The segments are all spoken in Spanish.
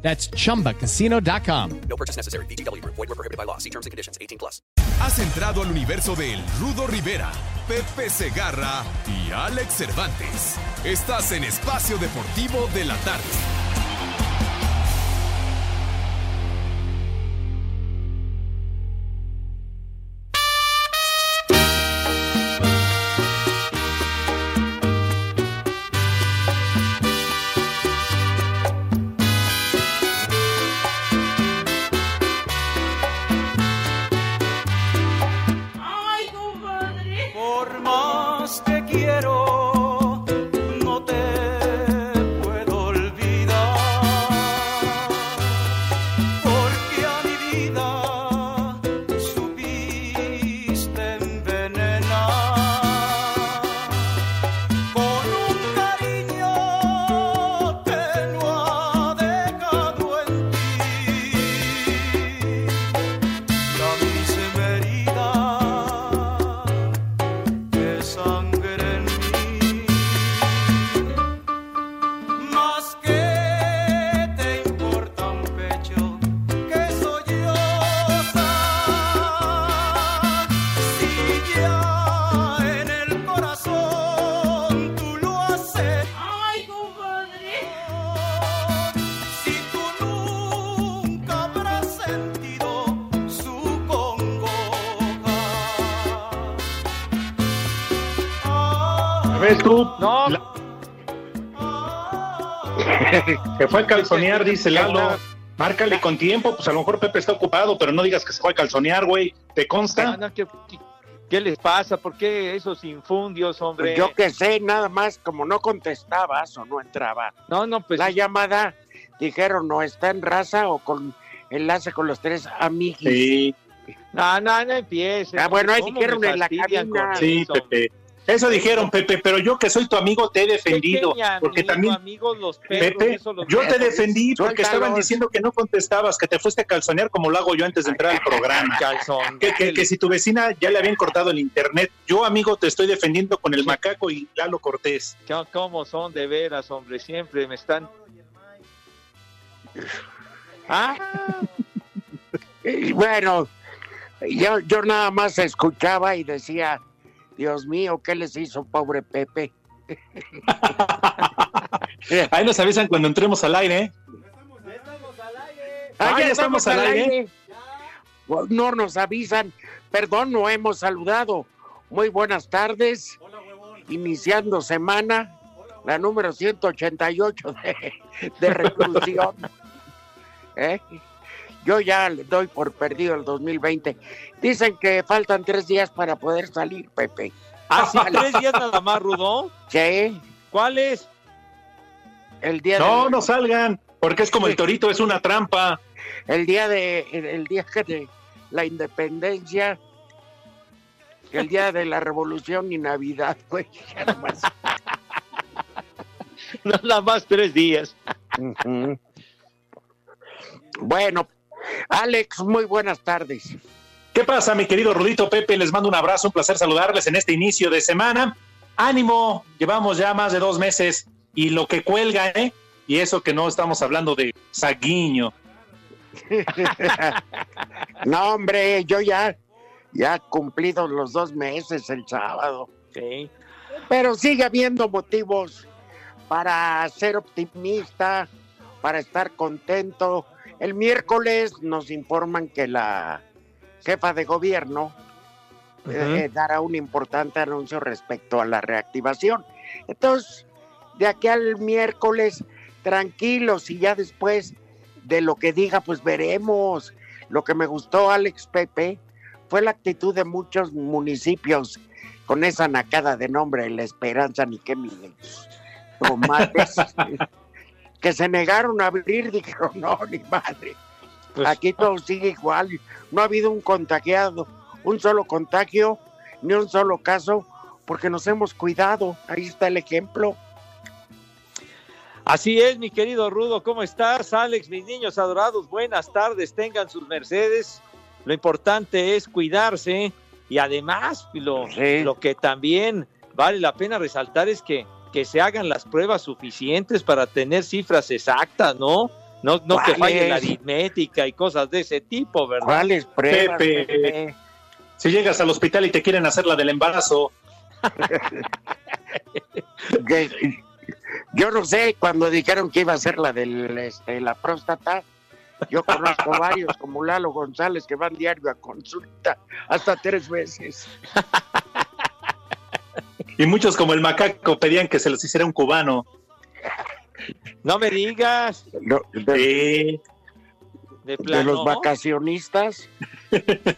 That's chumbacasino.com. No purchase necessary. BGW. Void were prohibited by law. See terms and conditions. 18 plus. Has entrado al universo de El Rudo Rivera, Pepe Segarra y Alex Cervantes. Estás en Espacio Deportivo de la Tarde. Se fue a calzonear, dice Lalo. Márcale con tiempo, pues a lo mejor Pepe está ocupado, pero no digas que se fue a calzonear, güey. ¿Te consta? Ah, no, ¿qué, qué- qué les pasa? ¿Por qué esos infundios, hombre? Yo que sé, nada más, como no contestabas o no entraba No, no, pues. la llamada, dijeron, no está en raza o con enlace con los tres amigos. Sí, No, no, no empieces. Ah, bueno, ahí ¿Cómo dijeron en la cabina. con sí? Pepe. Eso dijeron, Pepe, pero yo que soy tu amigo te he defendido. Pequeña, Porque amigo, también, amigos, los perros, Pepe, eso los yo te defendí porque Suéltalos. estaban diciendo que no contestabas, que te fuiste a calzonear como lo hago yo antes de entrar al programa. Calzón. Que, que- que si tu vecina ya le habían cortado el internet, yo, amigo, te estoy defendiendo con el macaco y Lalo Cortés. ¿Cómo- ¿Cómo son de veras, hombre? Siempre me están. Ah, Y bueno, yo, yo nada más escuchaba y decía, Dios mío, ¿qué les hizo pobre Pepe? Ahí nos avisan cuando entremos al aire, ¿eh? Ah, ya estamos al aire. No nos avisan, perdón, no hemos saludado. Muy buenas tardes. Iniciando semana, la número 188 de, de reclusión. ¿Eh? Yo ya le doy por perdido el 2020. Dicen que faltan tres días para poder salir, Pepe. ¿hace tres días nada más, Rudo? Sí, ¿Cuál es? el día No, de, no salgan, porque es como el torito, es una trampa. el día de el, día de la independencia, el día de la revolución y Navidad, güey. ya nomás. Nada más tres días. Bueno, Alex, muy buenas tardes. ¿Qué pasa, mi querido Rudito Pepe? Les mando un abrazo, un placer saludarles en este inicio de semana. Ánimo, llevamos ya más de dos meses y lo que cuelga, ¿eh? Y eso que no estamos hablando de Saguiño. No, hombre, yo ya, ya cumplido los dos meses el sábado. Sí. Pero sigue habiendo motivos para ser optimista, para estar contento. El miércoles nos informan que la jefa de gobierno eh, dará un importante anuncio respecto a la reactivación. Entonces, de aquí al miércoles, tranquilos y ya después de lo que diga, pues veremos. Lo que me gustó, Alex Pepe, fue la actitud de muchos municipios con esa nacada de nombre, La Esperanza, ni qué miles. Tomates, que se negaron a abrir, dijeron, no, ni madre. Pues, Aquí todo sigue igual. No ha habido un contagiado, un solo contagio, ni un solo caso, porque nos hemos cuidado. Ahí está el ejemplo. Así es, mi querido Rudo, ¿cómo estás? Alex, mis niños adorados, buenas tardes, tengan sus mercedes. Lo importante es cuidarse y además lo, Sí. lo que también vale la pena resaltar es que, que se hagan las pruebas suficientes para tener cifras exactas, ¿no? No, no que falle la aritmética y cosas de ese tipo, ¿verdad? ¿Cuáles pruebas? Pepe. Pepe? Si llegas al hospital y te quieren hacer la del embarazo, Yo no sé, cuando dijeron que iba a ser la de este, la próstata, yo conozco varios como Lalo González que van diario a consulta hasta tres veces. y muchos como el macaco pedían que se les hiciera un cubano. No me digas, de, Sí. de de plano. los vacacionistas,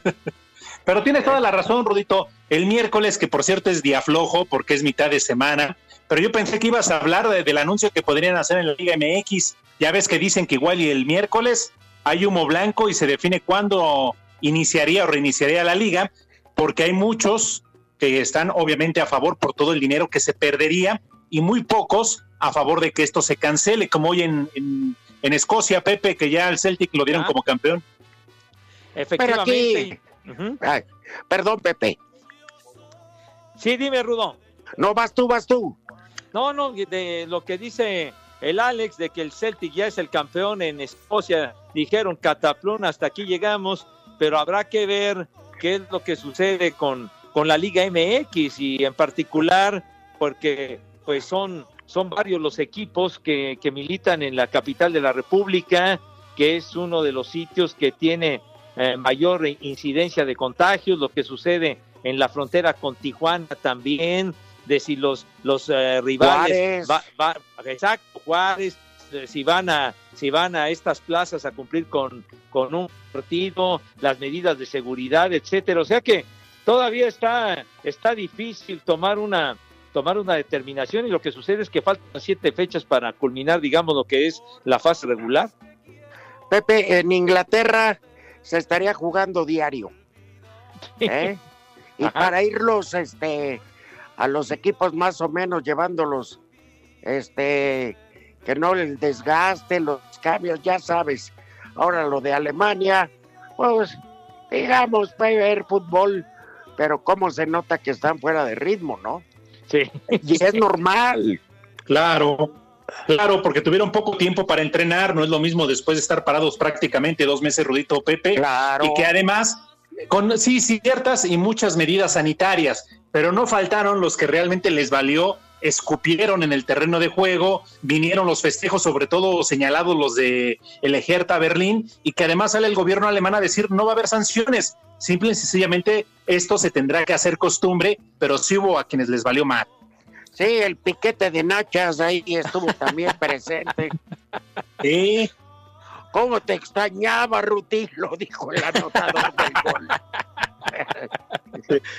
Pero tienes toda la razón, Rudito. El miércoles, que por cierto es día flojo porque es mitad de semana, pero yo pensé que ibas a hablar de- del anuncio que podrían hacer en la Liga MX. Ya ves que dicen que igual y el miércoles hay humo blanco y se define cuándo iniciaría o reiniciaría la liga, porque hay muchos que están obviamente a favor por todo el dinero que se perdería y muy pocos a favor de que esto se cancele, como hoy en, en, en Escocia, Pepe, que ya al Celtic lo dieron Ah. como campeón. Efectivamente. aquí- Ujú. Ay, perdón Pepe, Sí, dime, Rudo. no vas tú, vas tú. No, no, de lo que dice el Alex de que el Celtic ya es el campeón en Escocia, dijeron cataplún, hasta aquí llegamos, pero habrá que ver qué es lo que sucede con, con la Liga MX y en particular porque pues son, son varios los equipos que, que militan en la capital de la República, que es uno de los sitios que tiene eh, mayor incidencia de contagios, lo que sucede en la frontera con Tijuana también, de si los, los eh, rivales, Juárez. va- va- exacto, Juárez, eh, si van a si van a estas plazas a cumplir con, con un partido, las medidas de seguridad, etcétera. O sea que todavía está, está difícil tomar una tomar una determinación y lo que sucede es que faltan siete fechas para culminar, digamos, lo que es la fase regular. Pepe, en Inglaterra se estaría jugando diario. ¿eh? Y Ajá. para irlos este, a los equipos más o menos llevándolos, este, que no el desgaste, los cambios, ya sabes. Ahora lo de Alemania, pues digamos, puede ver fútbol, pero cómo se nota que están fuera de ritmo, ¿no? Sí. Y es normal. Claro, claro, porque tuvieron poco tiempo para entrenar, no es lo mismo después de estar parados prácticamente dos meses, Rudito Pepe, Claro. y que además, con sí, ciertas y muchas medidas sanitarias, pero no faltaron los que realmente les valió, escupieron en el terreno de juego, vinieron los festejos, sobre todo señalados los de el Ejerta Berlín, y que además sale el gobierno alemán a decir no va a haber sanciones, simple y sencillamente esto se tendrá que hacer costumbre, pero sí hubo a quienes les valió mal. Sí, el piquete de nachas ahí estuvo también presente. Sí. ¿Cómo te extrañaba, Ruti? Lo dijo el anotador del gol.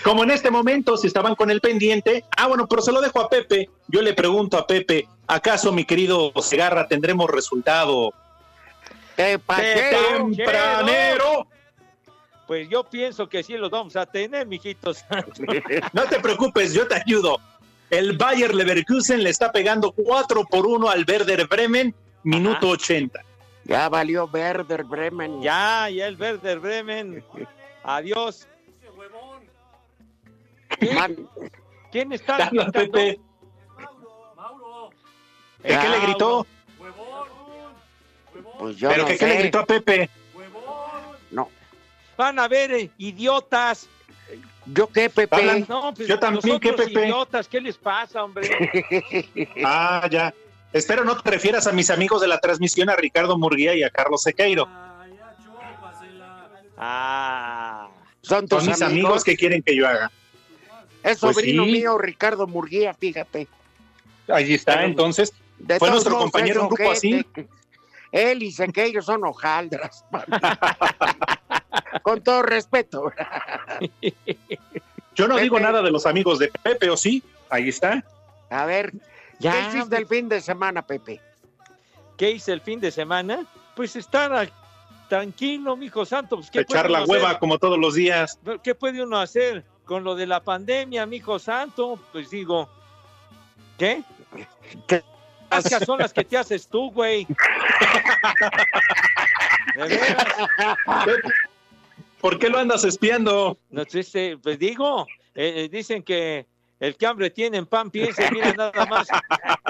Como en este momento, si estaban con el pendiente, ah, bueno, pero se lo dejo a Pepe. Yo le pregunto a Pepe, ¿acaso, mi querido Segarra, tendremos resultado ¡Qué pachero! tempranero? Pues yo pienso que sí los vamos a tener, mijitos. No te preocupes, yo te ayudo. El Bayer Leverkusen le está pegando 4 por 1 al Werder Bremen, minuto 80. Ya valió Werder Bremen. ya, ya el Werder Bremen. Adiós. ¿Quién, quién está gritando? Pepe. ¿El qué le gritó? pues yo ¿Pero no que qué le gritó a Pepe? Van a ver, eh, idiotas. ¿Yo qué, Pepe? Hablan- No, pues Yo también, ¿qué, Pepe? idiotas, ¿qué les pasa, hombre? Ah, ya. Espero no te refieras a mis amigos de la transmisión, a Ricardo Murguía y a Carlos Sequeiro. Ah, Son tus Son mis amigos. amigos que quieren que yo haga. Es Pues sobrino sí. mío, Ricardo Murguía, fíjate. Ahí está, entonces. De Fue nuestro compañero en grupo así. Él y Sequeiro son hojaldras. Con todo respeto. Yo no Pepe. digo nada de los amigos de Pepe, ¿o sí? Ahí está. A ver, Ya, ¿qué hiciste el fin de semana, Pepe? ¿qué hice el fin de semana? Pues estar tranquilo, mijo santo. Pues, ¿qué Echar la hueva hacer? como todos los días. ¿Qué puede uno hacer con lo de la pandemia, mijo santo? Pues digo, ¿qué? ¿Qué? Ascas son las que te haces tú, güey. De veras. ¿Por qué lo andas espiando? No, este, pues digo, eh, eh, dicen que el que hambre tiene en pan piensa, mira nada más,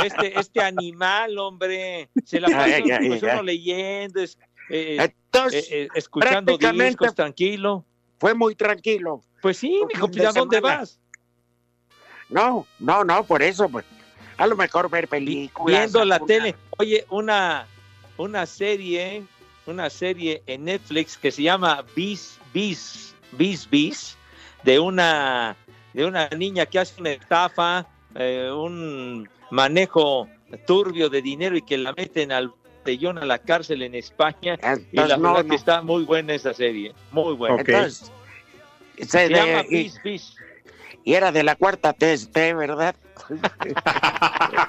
este, este animal, hombre, se la pasa Ay, ay, pues, ay. uno leyendo, es- eh, eh, Entonces, eh, eh, escuchando discos, tranquilo. fue muy tranquilo. Pues sí, mijo, pues, ¿a dónde vas? No, no, no, por eso, pues. A lo mejor ver películas. Viendo la alguna- tele. Oye, una, una serie, una serie en Netflix que se llama Bis, Bis, Bis, Bis, de una, de una niña que hace una estafa, eh, un manejo turbio de dinero y que la meten al botellón a la cárcel en España. Y la no, verdad no. que está muy buena esa serie, muy buena. Entonces, se Se de- llama y, Bis, Bis. y era de la cuarta TST, ¿verdad?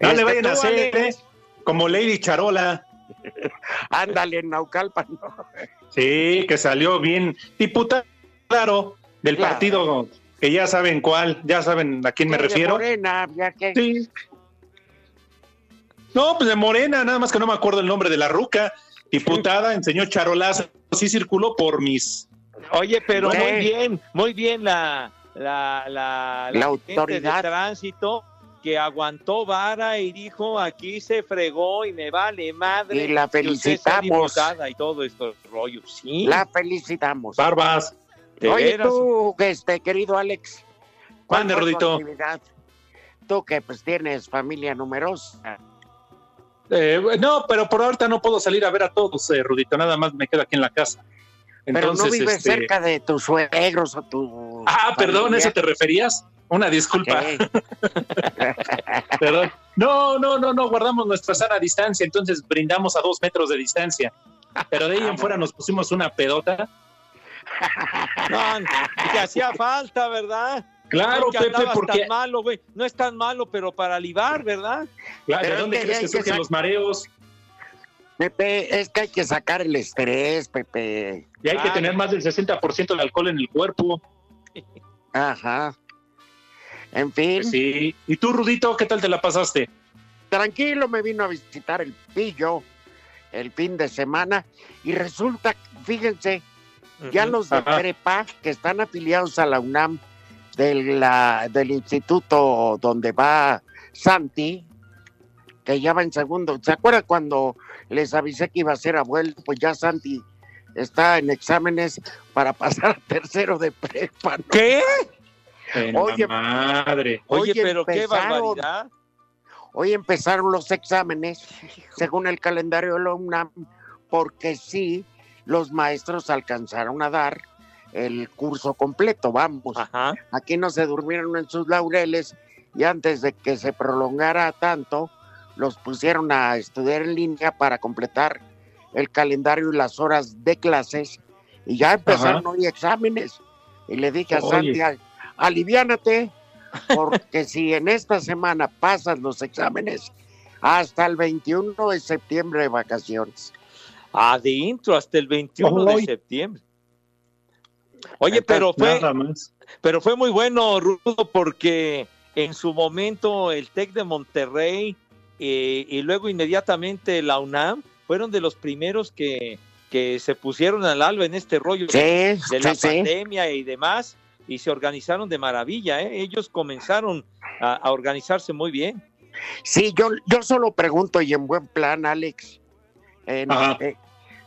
No Este, le vayan a hacer, Alex, ¿eh? Como Lady Charola. Ándale, en Naucalpan. ¿no? Sí, que salió bien. Diputado, claro, del Claro. partido que ya saben cuál, ya saben a quién me de refiero. Morena, ya que. Sí. No, pues de Morena, nada más que no me acuerdo el nombre de la ruca. Diputada, enseñó charolazo, sí circuló por mis. Oye, pero muy bien, muy bien la, la, la, La autoridad. de tránsito que aguantó vara y dijo aquí se fregó y me vale madre. Y la felicitamos. y todo esto rollo. Sí, La felicitamos. Barbas. Oye, veras. tú, este, querido Alex. ¿cuál Mande, actividad? Tú que pues tienes familia numerosa. Eh, no, pero por ahorita no puedo salir a ver a todos, eh, Rudito, nada más me quedo aquí en la casa. Pero Entonces, no vives este, cerca de tus suegros o tu. Ah, perdón, familia. ¿eso te referías? Una disculpa, perdón. No, no, no, no, guardamos nuestra sana distancia, entonces brindamos a dos metros de distancia. Pero de ahí en fuera nos pusimos una pedota. No, que hacía falta, ¿verdad? Claro, Pepe, porque tan malo, güey. No es tan malo, pero para libar, ¿verdad? Claro, ¿de dónde crees que que surgen sac- los mareos? Pepe, es que hay que sacar el estrés, Pepe. Y hay que tener más del 60% de alcohol en el cuerpo. Ajá. En fin, Sí. ¿Y tú, Rudito, qué tal te la pasaste? tranquilo, me vino a visitar el pillo el fin de semana y resulta, fíjense, ya los de Ajá. prepa que están afiliados a la UNAM de la- del instituto donde va Santi, que ya va en segundo. ¿Se acuerdan cuando les avisé que iba a ser abuelo? Pues ya Santi está en exámenes para pasar a tercero de prepa. ¿no? ¿Qué? En Oye, la madre. Oye, Oye, pero qué barbaridad. Hoy empezaron los exámenes según el calendario de la UNAM, porque sí, los maestros alcanzaron a dar el curso completo, vamos. Ajá. Aquí no se durmieron en sus laureles y antes de que se prolongara tanto, los pusieron a estudiar en línea para completar el calendario y las horas de clases y ya empezaron hoy exámenes. Y le dije a Oye. Santi, "Al- aliviánate, porque si en esta semana pasas los exámenes, hasta el 21 de septiembre de vacaciones. Adentro hasta el 21 de septiembre. Oye, pero fue, Nada más. pero fue muy bueno, Rudo, porque en su momento el TEC de Monterrey eh, y luego inmediatamente la UNAM fueron de los primeros que, que se pusieron al alba en este rollo Sí, de la sí, sí. pandemia y demás y se organizaron de maravilla. ¿eh? Ellos comenzaron a, a organizarse muy bien. Sí, yo, yo solo pregunto y en buen plan, Alex. en- Ajá. eh,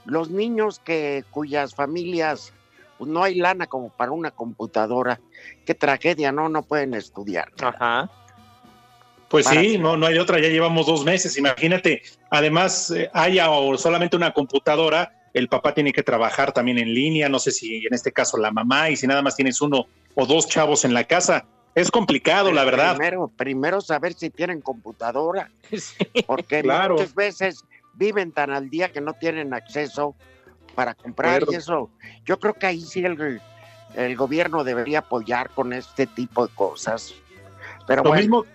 los niños que cuyas familias pues, no hay lana como para una computadora, qué tragedia, no, no pueden estudiar. Ajá. Pues Para- sí, no, no hay otra, ya llevamos dos meses, imagínate. Además, eh, haya o solamente una computadora, el papá tiene que trabajar también en línea, no sé si en este caso la mamá, y si nada más tienes uno o dos chavos en la casa, es complicado, la verdad. Primero, primero saber si tienen computadora, Sí. porque Claro. muchas veces viven tan al día que no tienen acceso para comprar y eso. Yo creo que ahí sí el, el gobierno debería apoyar con este tipo de cosas. Pero Lo bueno, mismo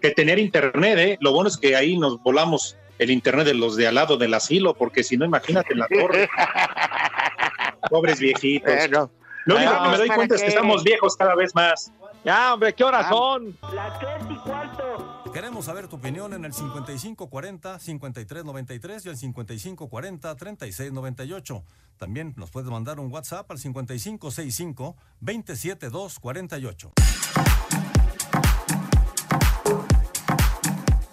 que tener internet, ¿eh? Lo bueno es que ahí nos volamos el internet de los de al lado del asilo, porque si no, imagínate en la torre. Pobres viejitos. Bueno, Lo único que me doy ¿para cuenta es que estamos viejos cada vez más. Ya, hombre, ¿qué horas son? Queremos saber tu opinión en el 5540-5393 y el 5540-3698. También nos puedes mandar un WhatsApp al 5565-27248.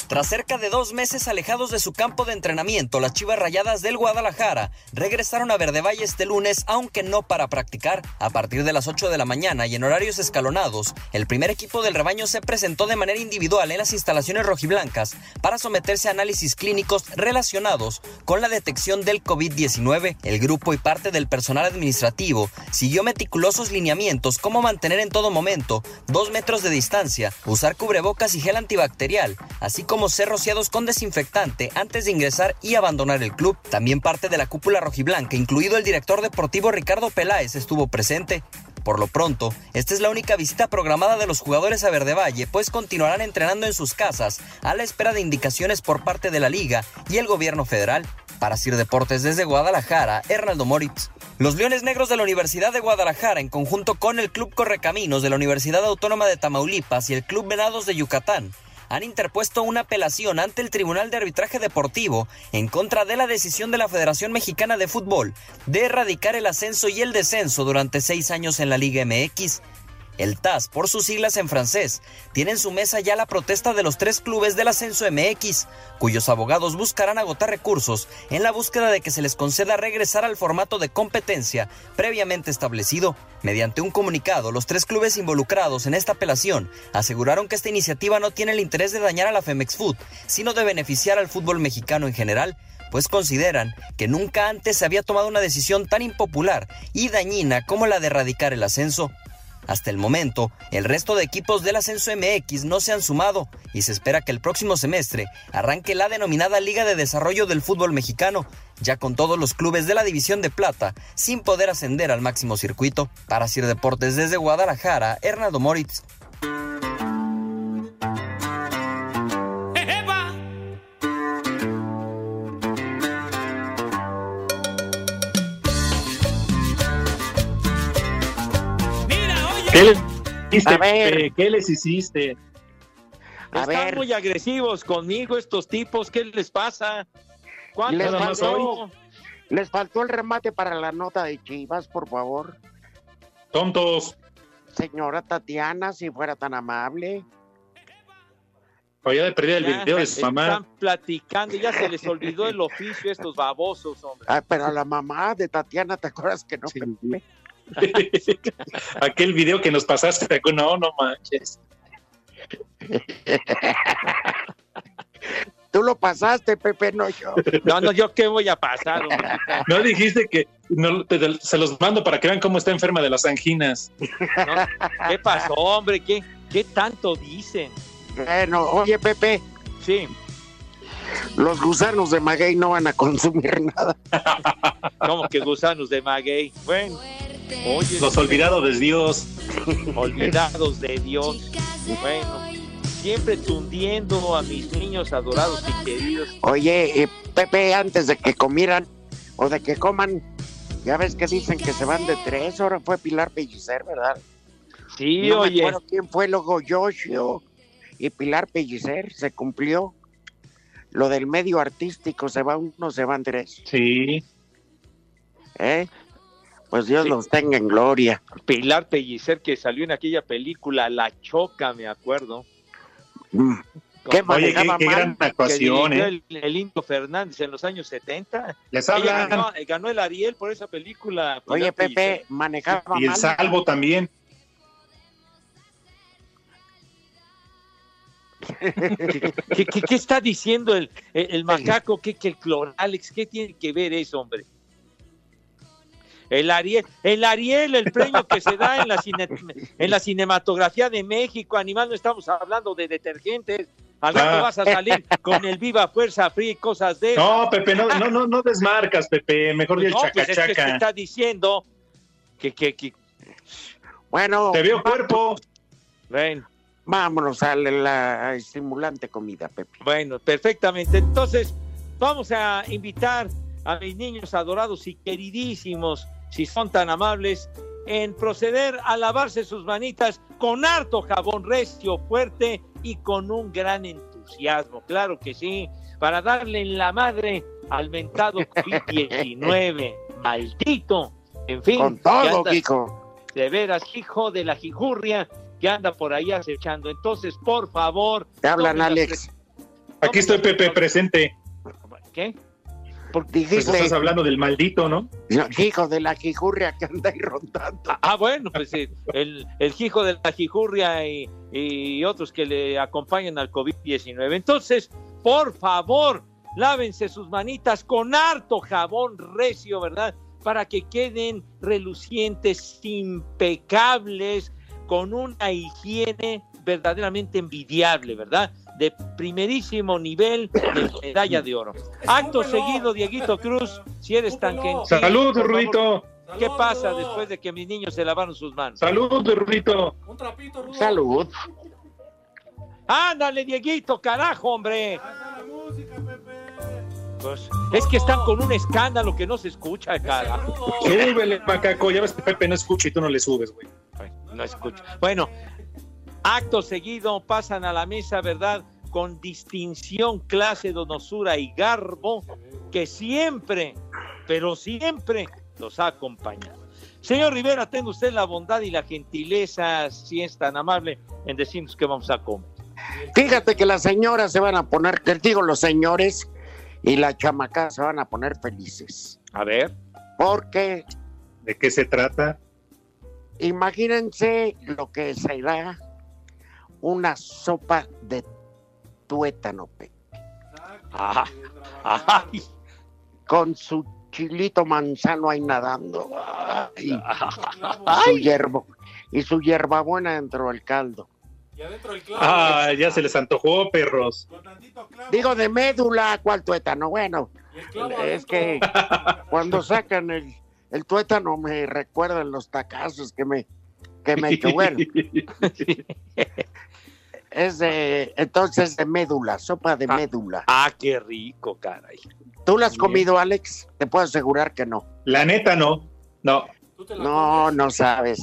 Tras cerca de dos meses alejados de su campo de entrenamiento, las Chivas Rayadas del Guadalajara regresaron a Verde Valle este lunes, aunque no para practicar. A partir de las 8 de la mañana y en horarios escalonados, el primer equipo del rebaño se presentó de manera individual en las instalaciones rojiblancas para someterse a análisis clínicos relacionados con la detección del COVID-19. El grupo y parte del personal administrativo siguió meticulosos lineamientos como mantener en todo momento dos metros de distancia, usar cubrebocas y gel antibacterial, así como ser rociados con desinfectante antes de ingresar y abandonar el club. También parte de la cúpula rojiblanca, incluido el director deportivo Ricardo Peláez, estuvo presente. Por lo pronto, esta es la única visita programada de los jugadores a Verde Valle, pues continuarán entrenando en sus casas a la espera de indicaciones por parte de la liga y el gobierno federal. Para Sir Deportes desde Guadalajara, Hernaldo Moritz. Los Leones Negros de la Universidad de Guadalajara, en conjunto con el Club Correcaminos de la Universidad Autónoma de Tamaulipas y el Club Venados de Yucatán, han interpuesto una apelación ante el Tribunal de Arbitraje Deportivo en contra de la decisión de la Federación Mexicana de Fútbol de erradicar el ascenso y el descenso durante seis años en la Liga MX. El TAS, por sus siglas en francés, tiene en su mesa ya la protesta de los tres clubes del ascenso MX, cuyos abogados buscarán agotar recursos en la búsqueda de que se les conceda regresar al formato de competencia previamente establecido. Mediante un comunicado, los tres clubes involucrados en esta apelación aseguraron que esta iniciativa no tiene el interés de dañar a la Femex Food, sino de beneficiar al fútbol mexicano en general pues consideran que nunca antes se había tomado una decisión tan impopular y dañina como la de erradicar el ascenso. Hasta el momento, el resto de equipos del Ascenso MX no se han sumado y se espera que el próximo semestre arranque la denominada Liga de Desarrollo del Fútbol Mexicano, ya con todos los clubes de la División de Plata sin poder ascender al máximo circuito. Para Sir Deportes desde Guadalajara, Hernando Moritz. ¿Qué les hiciste, A ver. Pepe? ¿Qué les hiciste? A Están ver. muy agresivos conmigo estos tipos, ¿qué les pasa? ¿Cuánto Les Nada más faltó? Les faltó el remate para la nota de Chivas, por favor. Tontos. Señora Tatiana, si fuera tan amable. Había de perder el Ya, video de su mamá. Están platicando, ya se les olvidó el oficio a estos babosos, hombre. Ah, pero a la mamá de Tatiana, ¿te acuerdas que no? Sí. Aquel video que nos pasaste, no, no manches. Tú lo pasaste, Pepe, no yo. No, no, yo qué voy a pasar, hombre. No dijiste que no, te- se los mando para que vean cómo está enferma de las anginas. ¿Qué pasó, hombre? ¿Qué, qué tanto dicen? Bueno, oye, Pepe, Sí, los gusanos de maguey no van a consumir nada. como que gusanos de maguey. Bueno, oye, Los olvidados de Dios. olvidados de Dios. Bueno, siempre tundiendo a mis niños adorados y queridos. Oye, eh, Pepe, antes de que comieran o de que coman, ya ves que dicen que se van de tres. Ahora fue Pilar Pellicer, ¿verdad? Sí, no me oye, acuerdo quién fue luego Yoshio y Pilar Pellicer. Se cumplió. Lo del medio artístico, se va uno, se van tres. Sí. ¿eh? Pues Dios Sí. los tenga en gloria. Pilar Pellicer que salió en aquella película La Choca, me acuerdo. Mm, ¿Qué Oye, qué, manejaba qué gran que actuación, ¿eh? el, el Indio Fernández en los años 70. Les Ella hablan. ganó, ganó el Ariel por esa película. Pilar Oye, Pepe, Pellicer. manejaba Y el mal. salvo también. ¿Qué, qué- qué está diciendo el, el, el macaco? ¿Qué, que el Cloralex? ¿Qué tiene que ver eso, hombre? El Ariel, el Ariel, el premio que se da en la, cine- en la cinematografía de México, animal, no estamos hablando de detergentes. Al rato Ah. vas a salir con el Viva Fuerza Free, cosas de. No, Pepe, no, no, no, no desmarcas, Pepe. Mejor di el No, pues es que se está diciendo que, que, que Bueno, Te veo cuerpo. bueno, vámonos a la estimulante comida, Pepe. bueno, perfectamente. Entonces, vamos a invitar a mis niños adorados y queridísimos, si son tan amables, en proceder a lavarse sus manitas con harto jabón recio, fuerte y con un gran entusiasmo, claro que sí, para darle en la madre al mentado COVID-19, maldito, en fin. Con todo, anda- Kiko. De veras, hijo de la jijurria que anda por ahí acechando. Entonces, por favor. Te hablan, Alex. Aquí estoy, Pepe, presente. ¿Qué? Pues Dijiste, estás hablando del maldito, ¿no? hijo de la jijurria que anda ahí rondando. Ah, bueno, pues sí, el, el hijo de la jijurria y, y otros que le acompañan al COVID-19. Entonces, por favor, lávense sus manitas con harto jabón recio, ¿verdad? Para que queden relucientes, impecables, con una higiene verdaderamente envidiable, ¿verdad? De primerísimo nivel de medalla de oro. Acto seguido, Dieguito Cruz, si eres tan gentil. Salud, Rudito. ¿Qué pasa después de que mis niños se lavaron sus manos? Salud, Rudito. Salud. Ándale, Dieguito, carajo, hombre. Pues, es que están con un escándalo que no se escucha, carajo. Súbele, macaco. Ya ves que Pepe no escucha y tú no le subes, güey. No escucha. Bueno, acto seguido pasan a la mesa, ¿verdad? Con distinción, clase, donosura y garbo, que siempre, pero siempre los ha acompañado. Señor Rivera, tenga usted la bondad y la gentileza, si es tan amable, en decirnos qué vamos a comer. Fíjate que las señoras se van a poner, que digo los señores, y la chamaca se van a poner felices. A ver. Porque ¿De qué se trata? imagínense lo que será una sopa de tuétano, pe, Ah, ay, con su chilito manzano ahí nadando. Ay, su hierbo, y su hierbabuena dentro del caldo. Ah, ya se les antojó, perros. Digo de médula, ¿cuál tuétano? Bueno, es que cuando sacan el, el tuétano me recuerdan los tacazos que me que me echó. Bueno, es de entonces de médula, sopa de Ah. médula. Ah, qué rico, caray. ¿Tú la has comido, Alex? Te puedo asegurar que no. La neta, no. No. No, no sabes.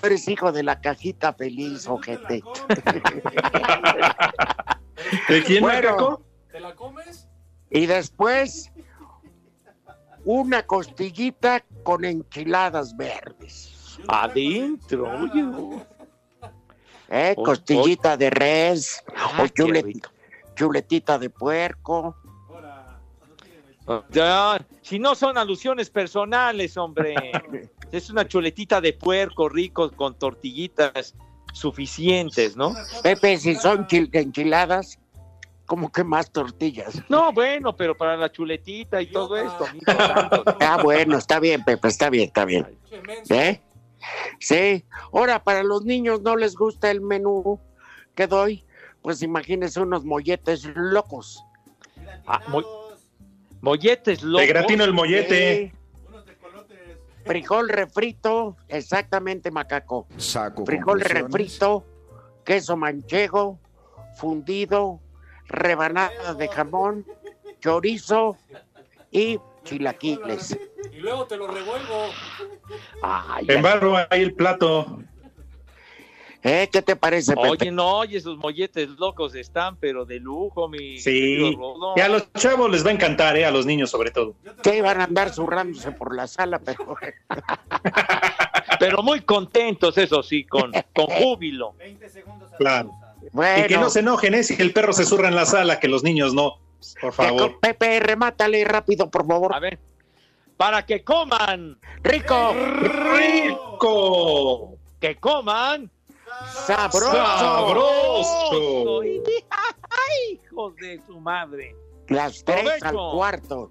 Tú eres hijo de la cajita feliz, ojete. ¿De quién, Bueno. macaco? Y después una costillita con enchiladas verdes. Adentro, oye. ¿eh? Oh, Costillita de res Ah, o chuletita de puerco. Ya, si no son alusiones personales, hombre. es una chuletita de puerco rico con tortillitas suficientes, ¿no? Pepe, si son chil- enchiladas, como que más tortillas. No, bueno, pero para la chuletita y todo esto. mijo santo. Ah, bueno, está bien, Pepe, está bien, está bien. ¿Eh? Sí. Ahora, para los niños no les gusta el menú que doy, pues imagínense unos molletes locos. Ah, mo- molletes locos. Te gratino el mollete. Sí. Frijol refrito, exactamente, macaco. Saco Frijol refrito, queso manchego, fundido, rebanada de jamón, chorizo y chilaquiles. Y luego te lo revuelvo. Ay, En barro ahí el plato. ¿Eh? ¿Qué te parece, Pepe? Oye, no, oye, esos molletes locos están, pero de lujo, mi. Sí. Y a los chavos les va a encantar, ¿eh? A los niños sobre todo. Que van a andar zurrándose por la sala, pero Pero muy contentos, eso sí, con, con júbilo. Claro. bueno. Y que no se enojen, ¿eh? Si el perro se zurra en la sala, que los niños no. Por favor. Pepe, remátale rápido, por favor. A ver, para que coman, ¡Rico! ¡Rico! que coman. ¡Sabroso! ¡Sabroso! ¡Ay, hijos de su madre! Las tres al cuarto.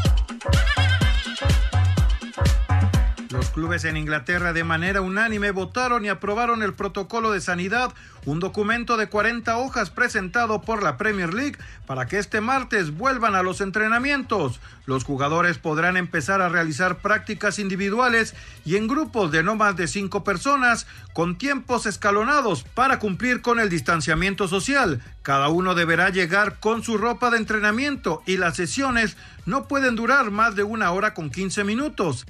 Clubes en Inglaterra de manera unánime votaron y aprobaron el protocolo de sanidad, un documento de 40 hojas presentado por la Premier League para que este martes vuelvan a los entrenamientos. Los jugadores podrán empezar a realizar prácticas individuales y en grupos de no más de cinco personas con tiempos escalonados para cumplir con el distanciamiento social. Cada uno deberá llegar con su ropa de entrenamiento y las sesiones no pueden durar más de una hora con 15 minutos.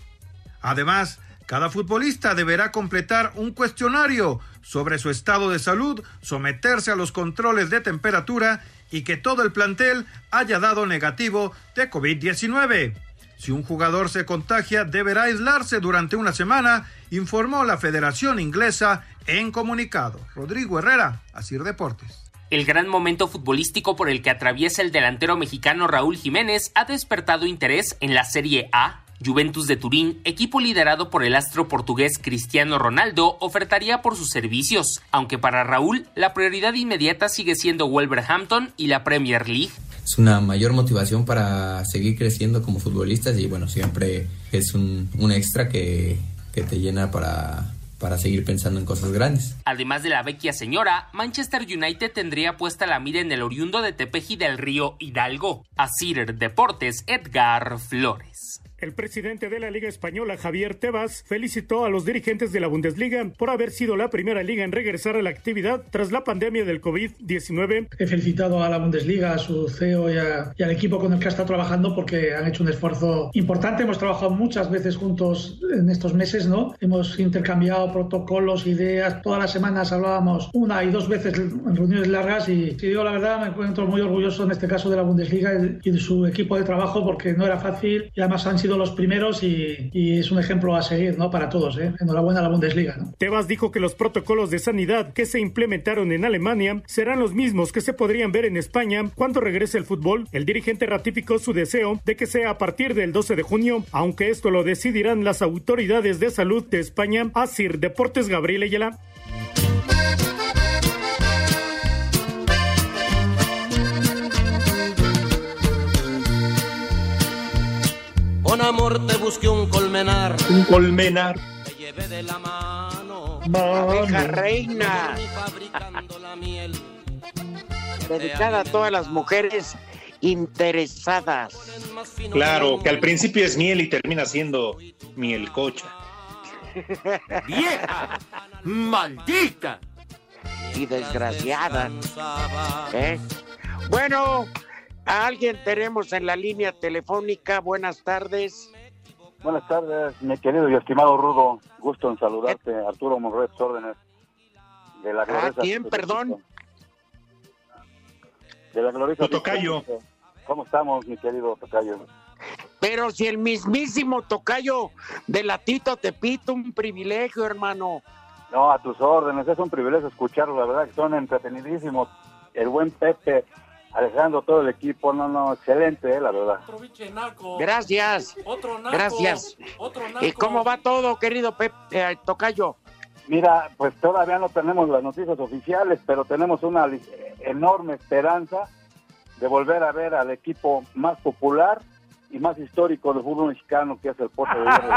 Además, cada futbolista deberá completar un cuestionario sobre su estado de salud, someterse a los controles de temperatura y que todo el plantel haya dado negativo de COVID-19. Si un jugador se contagia, deberá aislarse durante una semana, informó la Federación Inglesa en comunicado. Rodrigo Herrera, Asir Deportes. El gran momento futbolístico por el que atraviesa el delantero mexicano Raúl Jiménez ha despertado interés en la Serie A. Juventus de Turín, equipo liderado por el astro portugués Cristiano Ronaldo, ofertaría por sus servicios, aunque para Raúl la prioridad inmediata sigue siendo Wolverhampton y la Premier League. Es una mayor motivación para seguir creciendo como futbolistas y bueno, siempre es un, un extra que, que te llena para, para seguir pensando en cosas grandes. Además de la vecchia señora, Manchester United tendría puesta la mira en el oriundo de Tepeji del Río Hidalgo. Asir Deportes, Edgar Flores. El presidente de la Liga Española, Javier Tebas, felicitó a los dirigentes de la Bundesliga por haber sido la primera liga en regresar a la actividad tras la pandemia del COVID-19. He felicitado a la Bundesliga, a su CEO y, a, y, al equipo con el que ha estado trabajando porque han hecho un esfuerzo importante. Hemos trabajado muchas veces juntos en estos meses, ¿no? Hemos intercambiado protocolos, ideas. Todas las semanas hablábamos una y dos veces en reuniones largas y, si digo la verdad, me encuentro muy orgulloso en este caso de la Bundesliga y de su equipo de trabajo porque no era fácil y además han sido los primeros y, y, es un ejemplo a seguir ¿no? para todos. ¿eh? Enhorabuena a la Bundesliga. ¿no? Tebas dijo que los protocolos de sanidad que se implementaron en Alemania serán los mismos que se podrían ver en España cuando regrese el fútbol. El dirigente ratificó su deseo de que sea a partir del 12 de junio, aunque esto lo decidirán las autoridades de salud de España. Asir Deportes Gabriel Ayala. Con amor te busqué un colmenar. Un colmenar. Te llevé de la mano. Abeja reina. Dedicada a todas las mujeres interesadas. Claro, que al principio es miel y termina siendo miel cocha. ¡Vieja! ¡Maldita! Y desgraciada. ¿Eh? Bueno, a alguien tenemos en la línea telefónica. Buenas tardes. Buenas tardes, mi querido y estimado Rudo. Gusto en saludarte, Arturo Monroy órdenes. De la ¿A quién, perdón? De la gloriosa. Tocayo. ¿Cómo estamos, mi querido Tocayo? Pero si el mismísimo Tocayo de Latito Tepito, un privilegio, hermano. No, a tus órdenes, es un privilegio escucharlo, la verdad que son entretenidísimos. El buen Pepe, Alejandro, todo el equipo, no, no, excelente, eh, la verdad. Gracias. Otro naco, Gracias. Otro naco. ¿Y cómo va todo, querido Pepe eh, Tocayo? Mira, pues todavía no tenemos las noticias oficiales, pero tenemos una enorme esperanza de volver a ver al equipo más popular y más histórico del fútbol mexicano que es el Puerto de Hierro.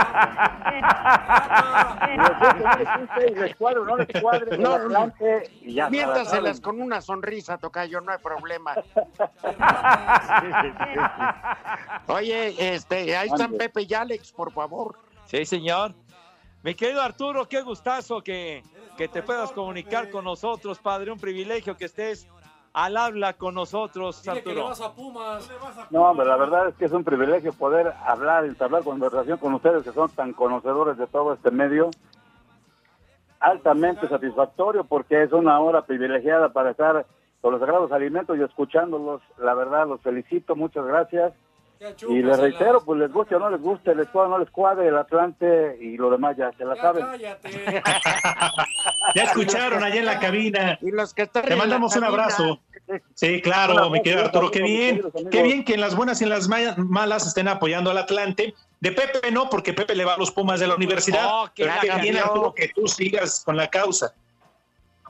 les cuadro, no les cuadre, No, el Atlante, y ya Miéntaselas con una sonrisa, Tocayo, no hay problema. Oye, este, ahí están Pepe y Alex, por favor. Sí, señor. Mi querido Arturo, qué gustazo que, que te puedas comunicar con nosotros, padre. Un privilegio que estés al habla con nosotros, Dile que le Arturo. vas a Pumas. No, hombre, la verdad es que es un privilegio poder hablar, entablar conversación con ustedes que son tan conocedores de todo este medio. Altamente satisfactorio porque es una hora privilegiada para estar con los sagrados alimentos y escuchándolos. La verdad, los felicito, muchas gracias. Y les reitero, pues les guste o no les guste, les cuadre o no les cuadre el Atlante y lo demás ya se la saben. Ya escucharon allá en la cabina. Y los que están Te mandamos un cabina. abrazo. Sí, claro, mi querido Arturo, qué bien, qué bien que en las buenas y en las ma- malas estén apoyando al Atlante. De Pepe no, porque Pepe le va a los Pumas de la universidad. Oh, qué Pero qué bien. Arturo, que tú sigas con la causa.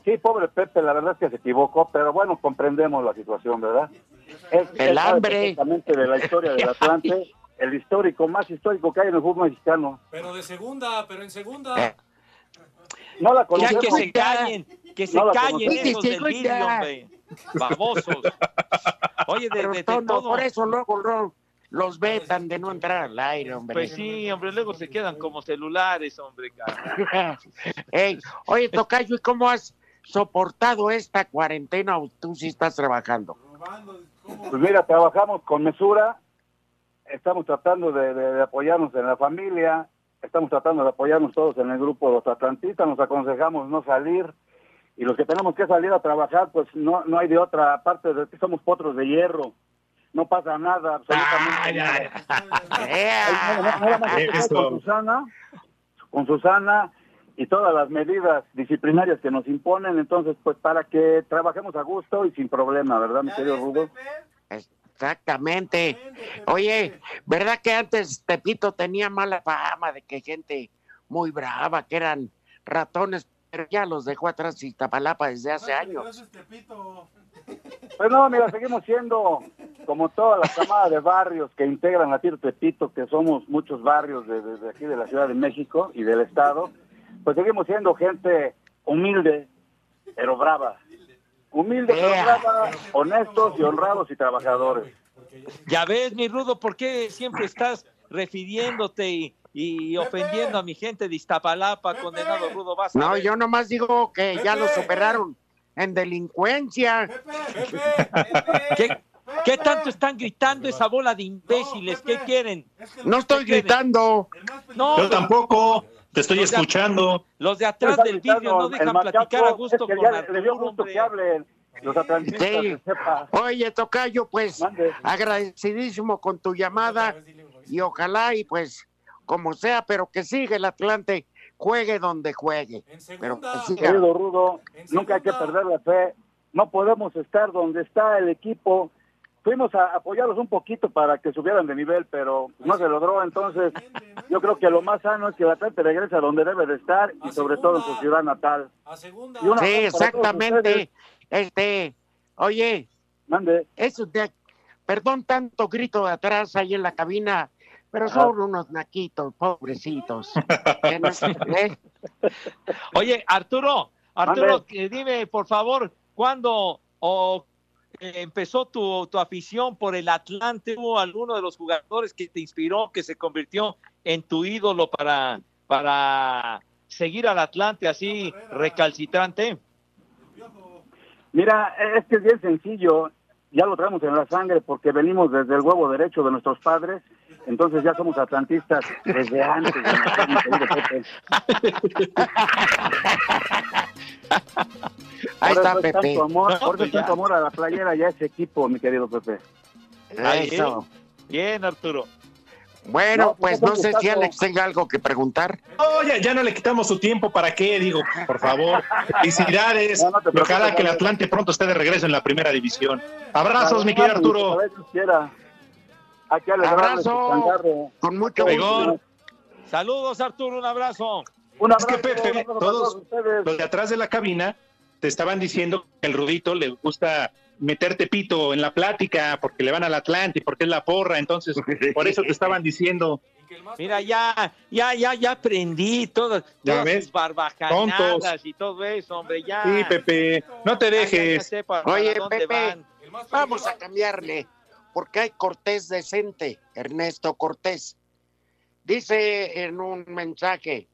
Sí, pobre Pepe, la verdad es que se equivocó, pero bueno, comprendemos la situación, ¿verdad? Es, El hambre. perfectamente de la historia del Atlante el histórico, más histórico que hay en el fútbol mexicano. Pero de segunda, pero en segunda. No la Ya conocemos. que se callen, que se No callen esos del vidrio, hombre. Babosos. Oye, de, de- todo. por eso luego no, los vetan de no entrar al aire, hombre. Pues sí, hombre, luego se quedan como celulares, hombre. Ey, oye, Tocayo, ¿y cómo has soportado esta cuarentena o tú sí estás trabajando? Pues mira, trabajamos con mesura, estamos tratando de, de- de apoyarnos en la familia, estamos tratando de apoyarnos todos en el grupo de los atlantistas, nos aconsejamos no salir y los que tenemos que salir a trabajar, pues no, no hay de otra parte de que somos potros de hierro. No pasa nada, absolutamente nada. Con Susana, con Susana y todas las medidas disciplinarias que nos imponen, entonces pues para que trabajemos a gusto y sin problema, ¿verdad, mi querido Rudo? Exactamente. Oye, ¿verdad que antes Tepito tenía mala fama de que gente muy brava, que eran ratones, pero ya los dejó atrás Iztapalapa desde hace años? Pues no, mira, seguimos siendo como toda la camada de barrios que integran a Tiro Tepito, que somos muchos barrios de, de- de aquí de la Ciudad de México y del Estado, pues seguimos siendo gente humilde, pero brava. Humilde, pero brava, honestos y honrados y trabajadores. Ya ves, mi Rudo, ¿por qué siempre estás refiriéndote y, y ofendiendo a mi gente de Iztapalapa, condenado Rudo? Vas a No, yo nomás digo que ya lo superaron en delincuencia. ¿Qué, qué tanto están gritando esa bola de imbéciles? ¿Qué quieren? No estoy gritando. No, Yo tampoco, te estoy Los de- escuchando. los de atrás del vidrio no dejan platicar a gusto es que con le- dio gusto hombre. que hablen los Sí. Oye, Tocayo, pues Mande. agradecidísimo con tu llamada y ojalá y pues como sea, pero que siga el Atlante, juegue donde juegue. Pero que siga. Querido Rudo, nunca hay que perder la fe. No podemos estar donde está el equipo. Fuimos a apoyarlos un poquito para que subieran de nivel, pero no se logró. Entonces, yo creo que lo más sano es que el Atlante regrese a donde debe de estar y sobre todo en su ciudad natal. Sí, exactamente. Este, oye, Mande. eso de, perdón tanto grito de atrás ahí en la cabina, pero son unos naquitos, pobrecitos. ¿eh? Oye, Arturo, Arturo, que dime, por favor, ¿cuándo o, eh, empezó tu, tu afición por el Atlante? ¿Hubo alguno de los jugadores que te inspiró, que se convirtió en tu ídolo para, para seguir al Atlante así recalcitrante? Mira, es que es bien sencillo. Ya lo traemos en la sangre porque venimos desde el huevo derecho de nuestros padres. Entonces ya somos atlantistas desde antes. de nacer, mi querido Pepe. Ahí está Pepe. tanto amor, No, por eso pues es tanto amor a la playera y a ese equipo, mi querido Pepe. Eso. Bien, Arturo. Bueno, No, pues pues, no sé si. Alex tenga algo que preguntar. No, ya, ya no le quitamos su tiempo, ¿para qué? Digo, por favor. Felicidades. No, no ojalá que el. Atlante pronto esté de regreso en la primera división. Abrazos, mi querido Arturo. A ver, Dios quiera. Hay que alegrarles Abrazo. Con mucho gusto. Saludos, Arturo, un abrazo. Un Es abrazo, que Pepe, un abrazo a todos ustedes. los de atrás de la cabina te estaban diciendo que el Rudito le gusta meterte pito en la plática porque le van al Atlante y porque es la porra, entonces por eso te estaban diciendo. Mira, ya, ya, ya, ya aprendí todas, Ya todas ves, barbajanadas tontos. y todo eso, hombre, ya. Sí, Pepe, no te Ya, ya, ya dejes. sé para- para Oye, Pepe, van. vamos a cambiarle, porque hay Cortés decente, Ernesto Cortés. Dice en un mensaje,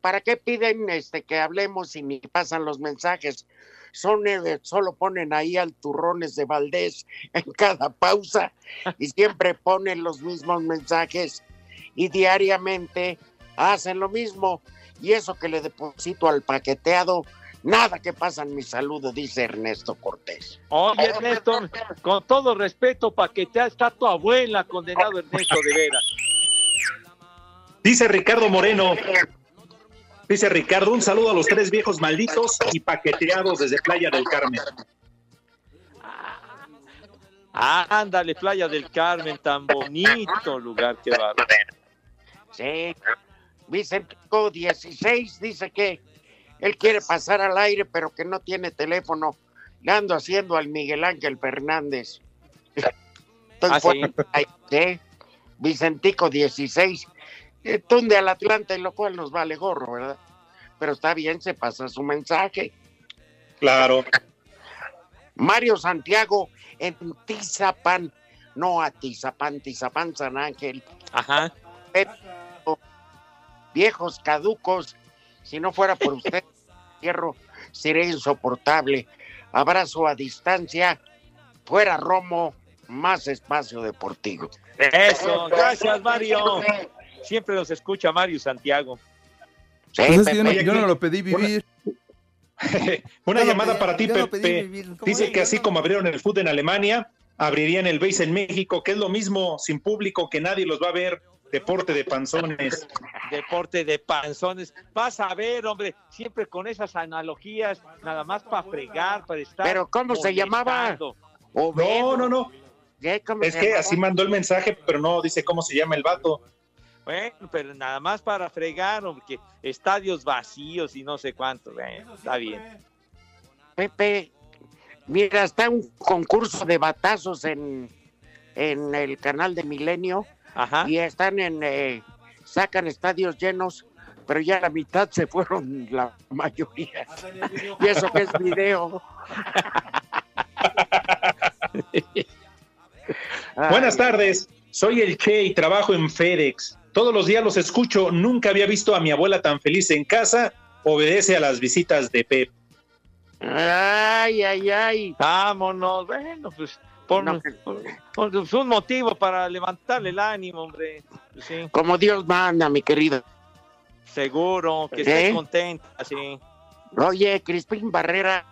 ¿para qué piden este que hablemos y ni pasan los mensajes? Son eh, solo ponen ahí al turrones de Valdés en cada pausa y siempre ponen los mismos mensajes y diariamente hacen lo mismo y eso que le deposito al paqueteado, nada que pasan mi saludo, dice Ernesto Cortés. Oye, Ernesto, con todo respeto, paquetea está tu abuela, condenado Ernesto, de veras. Dice Ricardo Moreno. Dice Ricardo, un saludo a los tres viejos malditos y paqueteados desde Playa del Carmen. Ándale, Playa del Carmen, tan bonito lugar que va. Sí. Vicente 16 dice que él quiere pasar al aire, pero que no tiene teléfono. Le ando haciendo al Miguel Ángel Fernández. Estoy ¿Ah, fuera sí? ¿sí? Vicentico 16, eh, tunde al Atlante, lo cual nos vale gorro, ¿verdad? Pero está bien, se pasa su mensaje. Claro. Mario Santiago en Tizapán, no a Tizapán, Tizapán San Ángel. Ajá. Viejos caducos, si no fuera por usted, cierro, sería insoportable. Abrazo a distancia, fuera Romo, más espacio deportivo. Eso, gracias Mario. Siempre nos escucha Mario Santiago. Sí, Pues es que yo, no, Pepe. yo no lo pedí vivir. Una llamada para ti, no Pepe. vivir. ¿Cómo Dice que así como abrieron el fútbol en Alemania, abrirían el base en México, que es lo mismo sin público, que nadie los va a ver. Deporte de panzones. Deporte de panzones. Vas a ver, hombre, siempre con esas analogías, nada más para fregar, para estar. Pero ¿cómo se llamaba? No, no, no. ¿Qué? ¿Cómo Es que llamaba? así mandó el mensaje, pero no dice cómo se llama el vato. Bueno, pero nada más para fregar, hombre, que estadios vacíos y no sé cuánto. Bueno, está bien. Pepe, mira, está un concurso de batazos en, en el canal de Milenio Ajá. y están en, eh, sacan estadios llenos, pero ya la mitad se fueron la mayoría. Y eso que es video. Buenas tardes, soy el Che y trabajo en FedEx. Todos los días los escucho, nunca había visto a mi abuela tan feliz en casa. Obedece a las visitas de Pep. Ay, ay, ay. Vámonos, bueno, pues por, No, por- por- pues, un motivo para levantarle el ánimo, hombre. Sí, Como Dios manda, mi querido. seguro, que ¿Eh? esté contenta, sí. Oye, Crispín Barrera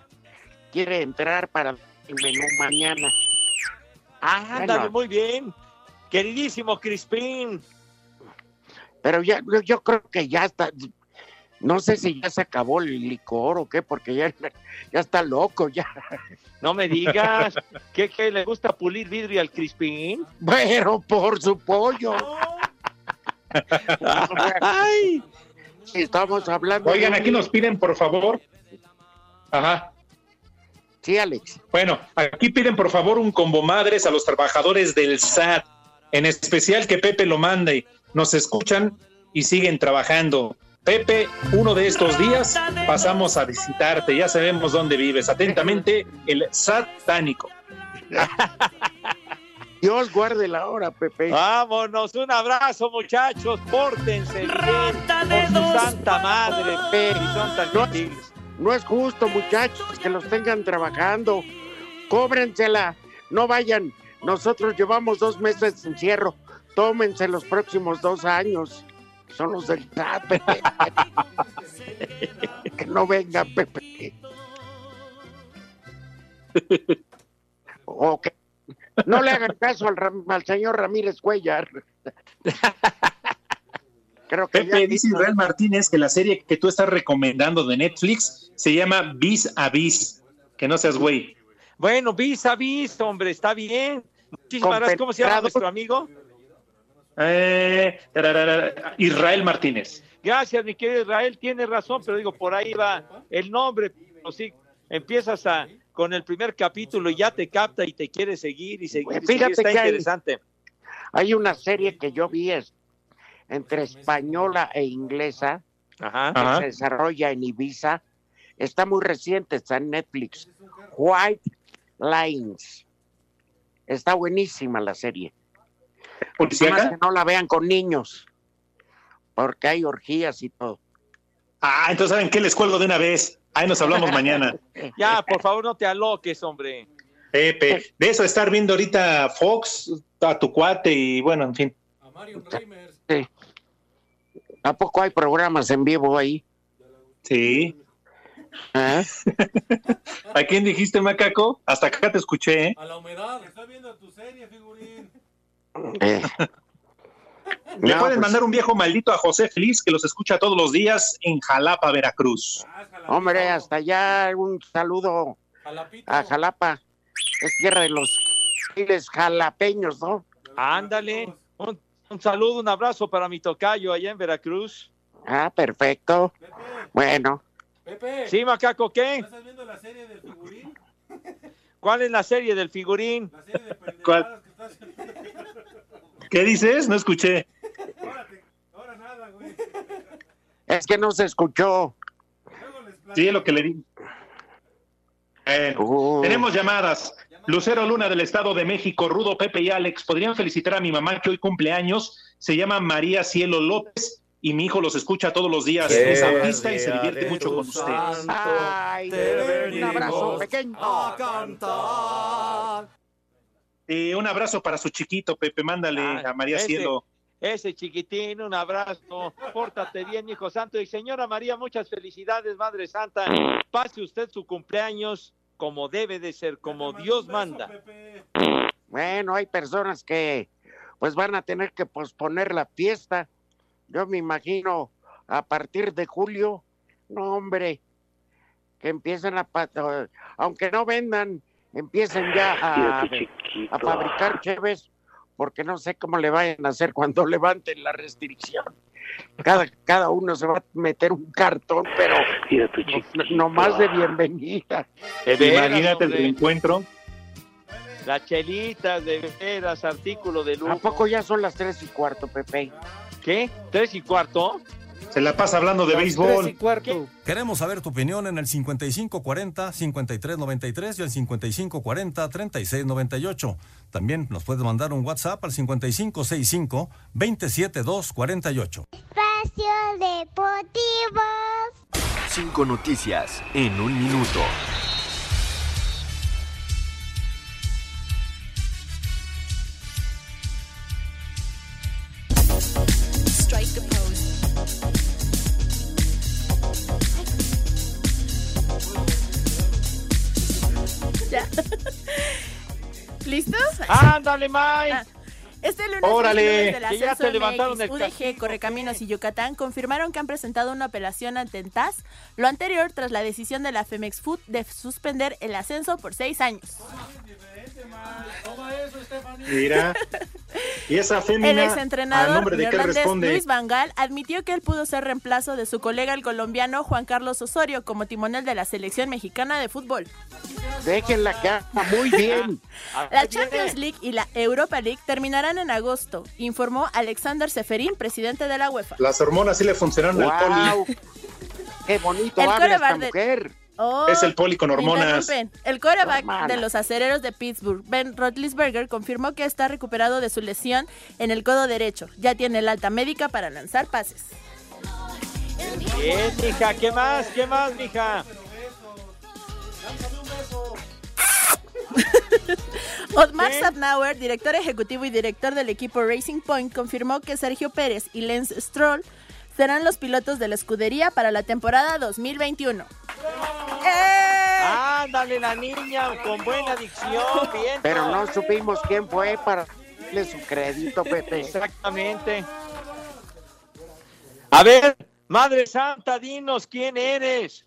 quiere entrar para el menú mañana. Ah, ándale, Bueno. muy bien. Queridísimo Crispín. Pero ya, yo- yo creo que ya está. No sé si ya se acabó el licor o qué, porque ya, ya está loco ya. No me digas que, que le gusta pulir vidrio al Crispín. Pero por su pollo. Ay, estamos hablando. Oigan, de- aquí nos piden, por favor. Ajá. Sí, Alex. Bueno, aquí piden por favor un combo madres a los trabajadores del SAT, en especial que Pepe lo mande. Nos escuchan y siguen trabajando. Pepe, uno de estos días pasamos a visitarte, ya sabemos dónde vives. Atentamente, el satánico. Dios guarde la hora, Pepe. vámonos, un abrazo, muchachos. Pórtense bien por su santa madre. Son tan no- gentiles. No es justo, muchachos, que los tengan trabajando. Cóbrensela. No vayan. Nosotros llevamos dos meses de encierro. Tómense los próximos dos años. Son los del SAT, Pepe. que no venga, Pepe. Ok. No le hagan caso al, Ram- al señor Ramírez Cuellar. Creo que ya Pepe, dice Israel Martínez que la serie que tú estás recomendando de Netflix se llama Vis a Vis. Que no seas güey. Bueno, vis a vis, hombre, está bien. Muchísimas gracias. ¿Cómo se llama nuestro amigo? Eh, Israel Martínez. Gracias, mi querido Israel, tiene razón, pero digo, por ahí va el nombre. pero sí, empiezas a, con el primer capítulo y ya te capta y te quiere seguir y seguir. y seguir. Fíjate está que hay- interesante. Hay una serie que yo vi es entre española e inglesa Ajá. que Ajá. se desarrolla en Ibiza. Está muy reciente, está en Netflix. White Lines. Está buenísima la serie. ¿Policíaca? que no la vean con niños, porque hay orgías y todo. Ah, entonces ¿saben qué? Les cuelgo de una vez. Ahí nos hablamos mañana. Ya, por favor, no te aloques, hombre. Pepe, de eso estar viendo ahorita Fox, a tu cuate y bueno, en fin. A Mario Reimers. Sí. ¿A poco hay programas en vivo ahí? Sí. ¿Eh? ¿A quién dijiste, Macaco? Hasta acá te escuché, ¿eh? A la humedad. Está viendo tu serie, figurín. Eh. Le No, pueden pues, mandar un viejo maldito a José Feliz que los escucha todos los días en Jalapa, Veracruz. Ah. Hombre, hasta allá un saludo Jalapito. a Jalapa. Es tierra de los chiles jalapeños, ¿no? Ándale. Un, un saludo, un abrazo para mi tocayo allá en Veracruz. Ah, perfecto. Pepe, Bueno, Pepe. Sí, Macaco, ¿qué? ¿No estás viendo la serie del figurín? ¿Cuál es la serie del figurín? La serie de ¿Cuál? pendejadas que estás ¿Qué dices? No escuché. Es que no se escuchó. Sí, lo que le di. Bueno, Uh. Tenemos llamadas. Lucero Luna del Estado de México, Rudo, Pepe y Alex, ¿podrían felicitar a mi mamá que hoy cumple años? Se llama María Cielo López y mi hijo los escucha todos los días. Qué Es autista y se divierte mucho con ustedes. Ay, un abrazo pequeño. Eh, un abrazo para su chiquito, Pepe, mándale a María ese- Cielo. Ese chiquitín, un abrazo, pórtate bien, hijo santo. Y señora María, muchas felicidades, Madre Santa. Pase usted su cumpleaños como debe de ser, como Dios manda. Bueno, hay personas que pues van a tener que posponer la fiesta. Yo me imagino a partir de julio, no hombre, que empiecen a, aunque no vendan, empiecen ya a, a fabricar cheves, porque no sé cómo le vayan a hacer cuando levanten la restricción. Cada, cada uno se va a meter un cartón, pero no, no más de bienvenida. De veras, Imagínate el encuentro. Las chelitas, de veras, artículo de lujo. ¿A poco ya son las tres y cuarto, Pepe? ¿Qué? ¿Tres y cuarto? Se la pasa hablando de béisbol. Queremos saber tu opinión en el 5540-5393 y el 5540-3698. También nos puedes mandar un WhatsApp al 5565-27248. Espacio Deportivo. Cinco noticias en un minuto. Strike a Ya. ¿Listos? ¡Ándale, Mike! Ah, Este lunes, Órale, que ya te levantaron MX, el UDG, Correcaminos y Yucatán confirmaron que han presentado una apelación ante el TAS, lo anterior tras la decisión de la Femex Food de suspender el ascenso por seis años. Mira. Y esa El fémina, ¿al exentrenador nombre de qué responde? Luis Vangal admitió que él pudo ser reemplazo de su colega el colombiano Juan Carlos Osorio como timonel de la selección mexicana de fútbol. Déjenla haga muy bien. La Champions League y la Europa League terminarán en agosto, informó Alexander Seferín, presidente de la UEFA. Las hormonas sí le funcionaron al Guau. poli. Qué bonito El habla esta coreback de- mujer. Oh, Es el poli con hormonas. El coreback de los acereros de Pittsburgh, Ben Roethlisberger, confirmó que está recuperado de su lesión en el codo derecho. Ya tiene el alta médica para lanzar pases. Bien, mija, ¿qué más? ¿Qué más, mija? Otmar Sapnauer, director ejecutivo y director del equipo Racing Point, confirmó que Sergio Pérez y Lance Stroll serán los pilotos de la escudería para la temporada 2021. Ándale, la niña, con buena dicción, bien. Pero no supimos quién fue para darle su crédito, Pepe. Exactamente. A ver, Madre Santa, dinos quién eres.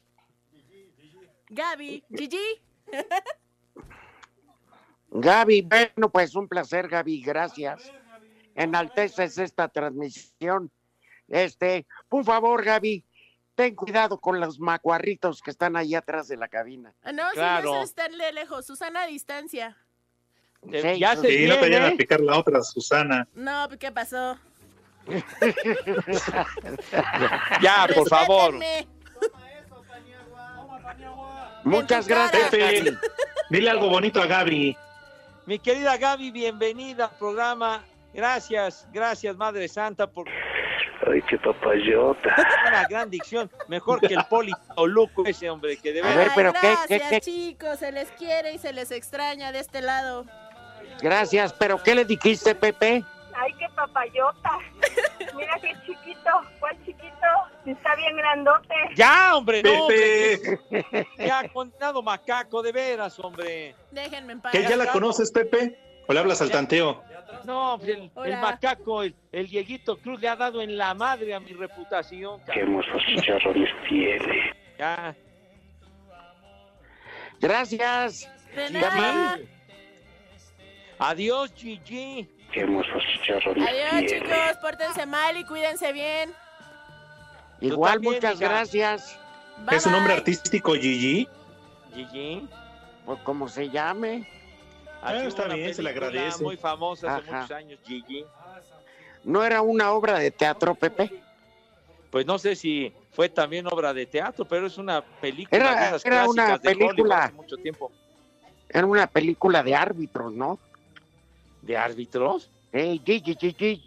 Gaby, Gigi. Gaby, bueno, pues un placer, Gaby, gracias. Enalteces esta transmisión. Este, por favor, Gaby, ten cuidado con los macuarritos que están ahí atrás de la cabina. Ah, No, Claro. si no están de lejos. Susana a distancia. Eh, ya se Sí, no te vayan a picar la otra, Susana. No, ¿qué pasó? Ya, por favor. Respétenme. Muchas En tu cara. gracias, Pepe, dile algo bonito a Gaby. Mi querida Gaby, bienvenida al programa. Gracias, gracias, Madre Santa, por Ay, qué papayota. una gran dicción. Mejor que el Poli Toluco, ese hombre que debe A ver, Ay, pero ¿qué, gracias, qué, qué? chicos. Se les quiere y se les extraña de este lado. Gracias, pero ¿qué le dijiste, Pepe? Ay, qué papayota. Mira qué chiquito. ¿Cuál chiquito? Está bien grandote. Ya, hombre, no, hombre. Ya, condenado macaco, de veras, hombre. Déjenme en paz. ¿que ya la conoces, Pepe? ¿O le hablas al tanteo? No, el, el macaco, el, el Dieguito Cruz le ha dado en la madre a mi reputación. Qué hermosos chicharrones tiene. Ya. Gracias. De. Adiós, Gigi. Qué hermosos chicharrones Adiós, tiene. chicos. Pórtense mal y cuídense bien. Igual, también, muchas hija. gracias. Bye, ¿Es un nombre artístico, Gigi? Gigi. Pues como se llame. Ah, Aquí está bien, se le película agradece. Muy famosa hace Ajá. muchos años, Gigi. ¿No era una obra de teatro, Pepe? Pues no sé si fue también obra de teatro, pero es una película Era- de esas era una clásicas de película. hace mucho tiempo. Era una película de árbitros, ¿no? ¿De árbitros? Eh, gi, gi, gi, gi.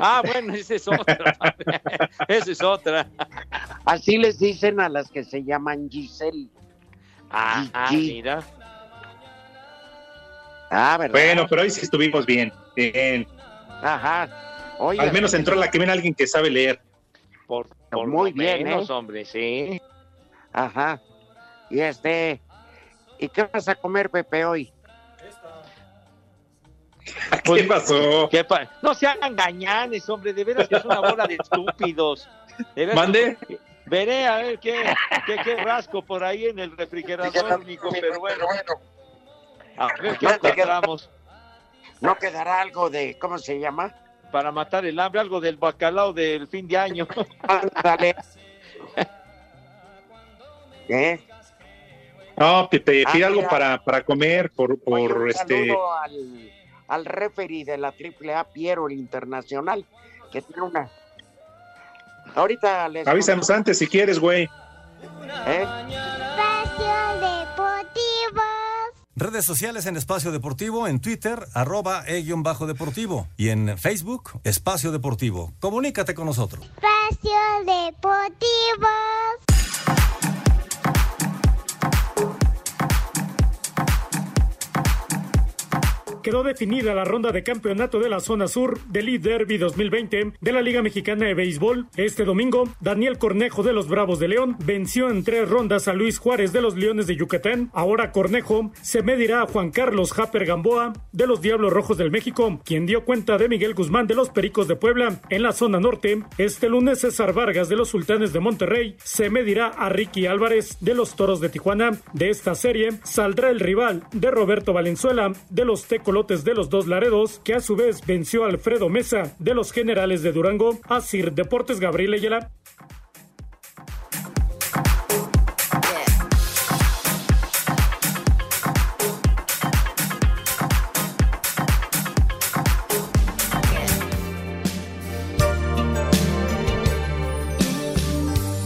Ah, bueno, esa es otra. esa es otra. Así les dicen a las que se llaman Giselle. Ah, ah, Gigi. mira. Ah, ¿verdad? Bueno, pero hoy sí estuvimos bien. bien. Ajá. Oye, Al menos entró la que viene alguien que sabe leer. Por, por Muy bien, menos, ¿eh? hombre, sí. Ajá. Y este, ¿y qué vas a comer, Pepe, hoy? ¿Qué pasó? ¿Qué pa- no sean engañanes, hombre, de veras que es una bola de estúpidos. De veras- ¿Mande? Veré a ver qué, qué, qué rasco por ahí en el refrigerador, pero bueno. A ver qué Ya te encontramos ¿No quedará algo de, ¿cómo se llama? para matar el hambre, algo del bacalao del fin de año. Ándale. ¿Eh? No, Pepe, Ah, pide algo mira. para, para comer por, por Oye, un este. al, al referee de la AAA, Piero, el internacional, que tiene una... Ahorita les... Avísanos antes si quieres, güey. ¿Eh? Espacio Deportivo. Redes sociales en Espacio Deportivo, en Twitter, arroba e-deportivo y en Facebook, Espacio Deportivo. Comunícate con nosotros. Espacio Deportivo. Quedó definida la ronda de campeonato de la zona sur del Lead Derby 2020 de la Liga Mexicana de Béisbol. Este domingo, Daniel Cornejo de los Bravos de León venció en tres rondas a Luis Juárez de los Leones de Yucatán. Ahora Cornejo se medirá a Juan Carlos Japer Gamboa de los Diablos Rojos del México, quien dio cuenta de Miguel Guzmán de los Pericos de Puebla. En la zona norte, este lunes César Vargas de los Sultanes de Monterrey se medirá a Ricky Álvarez de los Toros de Tijuana. De esta serie saldrá el rival de Roberto Valenzuela de los Tecolotes de los Dos Laredos, que a su vez venció a Alfredo Mesa de los Generales de Durango. Asir Deportes Gabriel Ayala.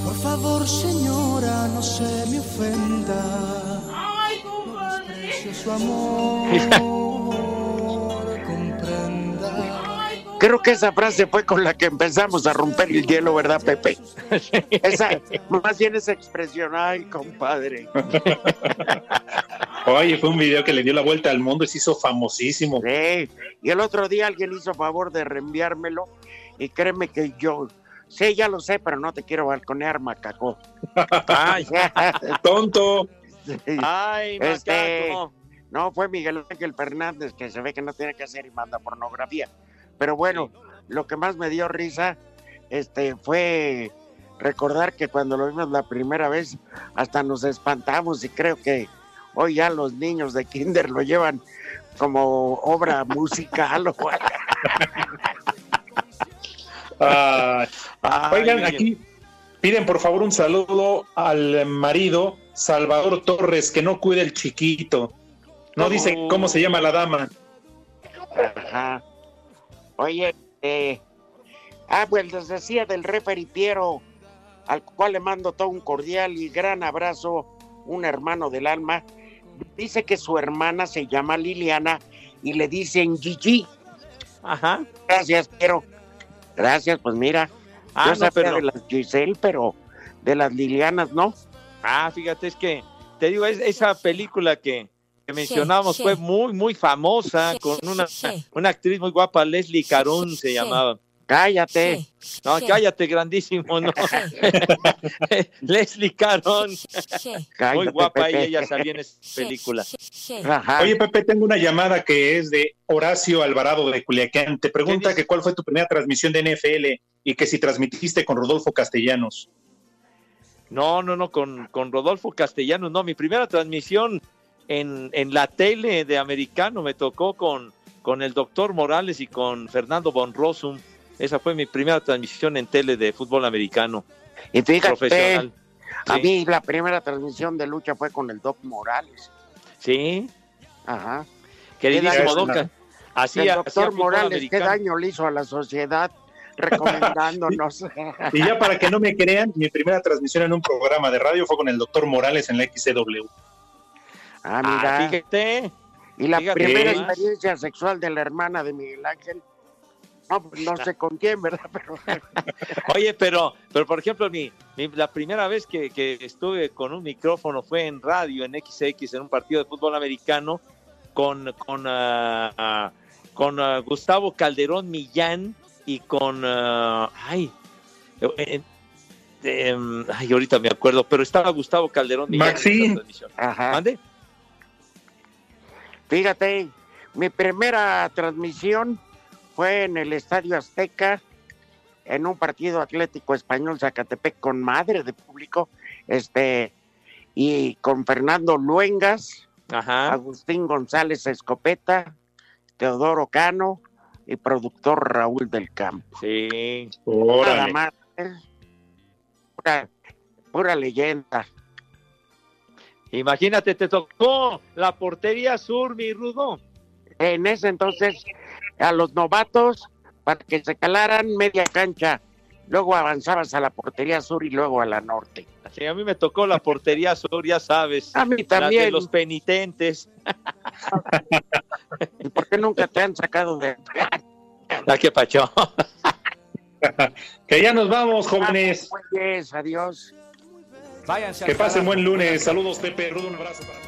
Por favor, señora, no se me ofenda. Desprecio su amor. Creo que esa frase fue con la que empezamos a romper el hielo, ¿verdad, Pepe? Esa, más bien esa expresión, ay, compadre. Oye, fue un video que le dio la vuelta al mundo y se hizo famosísimo. Sí, y el otro día alguien hizo favor de reenviármelo y créeme que yo, sí, ya lo sé, pero no te quiero balconear, macaco. Ay, tonto. ay, Este, macaco. no, fue Miguel Ángel Fernández, que se ve que no tiene que hacer y manda pornografía. Pero bueno, lo que más me dio risa este, fue recordar que cuando lo vimos la primera vez, hasta nos espantamos y creo que hoy ya los niños de Kinder lo llevan como obra musical o oigan, aquí piden por favor un saludo al marido Salvador Torres, que no cuide el chiquito. No dice cómo se llama la dama. Ajá. Oye, eh, ah, pues les decía del referee Piero, al cual le mando todo un cordial y gran abrazo, un hermano del alma. Dice que su hermana se llama Liliana y le dicen Gigi. Ajá. Gracias, Piero. Gracias, pues mira. Ah, yo no, sabía pero- de las Giselle, pero de las Lilianas, ¿no? Ah, fíjate, es que te digo, es, esa película que, que mencionábamos fue muy, muy famosa, con una, una actriz muy guapa, Leslie Caron se llamaba. Cállate. No, cállate, grandísimo, no. Leslie Caron. muy guapa y Pepe. ella salía en esa película. Oye, Pepe, tengo una llamada que es de Horacio Alvarado de Culiacán. Te pregunta que cuál fue tu primera transmisión de NFL y que si transmitiste con Rodolfo Castellanos. No, no, no, con, con Rodolfo Castellanos, no. Mi primera transmisión en, en la tele de americano me tocó con, con el doctor Morales y con Fernando Von Rossum. Esa fue mi primera transmisión en tele de fútbol americano. Y fíjate, Profesional. a Sí. mí la primera transmisión de lucha fue con el Doc Morales. Sí. Ajá. Queridísimo ¿Qué edad- Doc, Así el doctor Morales, qué daño le hizo a la sociedad recomendándonos. Y ya para que no me crean, mi primera transmisión en un programa de radio fue con el doctor Morales en la XCW. Ah, mira. Ah, fíjate. y la fíjate primera experiencia sexual de la hermana de Miguel Ángel. No, pues, no sé con quién, ¿verdad? Pero Oye, pero, pero por ejemplo, mi, mi- la primera vez que, que estuve con un micrófono fue en radio, en XX, en un partido de fútbol americano, con, con, ah, con Gustavo Calderón Millán y con. ay, eh, eh, em, ay, ahorita me acuerdo, pero estaba Gustavo Calderón Millán. en Maxi. transmisión. Ajá. ¿Mande? Fíjate, mi primera transmisión fue en el Estadio Azteca, en un partido Atlético Español Zacatepec con madre de público, este, y con Fernando Luengas, Ajá. Agustín González Escopeta, Teodoro Cano y productor Raúl del Campo. Sí. Nada más, ¿eh? Pura, pura leyenda. Imagínate, te tocó la portería sur, mi rudo. En ese entonces, a los novatos, para que se calaran media cancha, luego avanzabas a la portería sur y luego a la norte. Sí, a mí me tocó la portería sur, ya sabes. A mí la de también. los penitentes. ¿Y por qué nunca te han sacado de... La que pachó. Que ya nos vamos, jóvenes. Pues, adiós. Que pasen buen lunes. Saludos, Pepe Rudo. Un abrazo para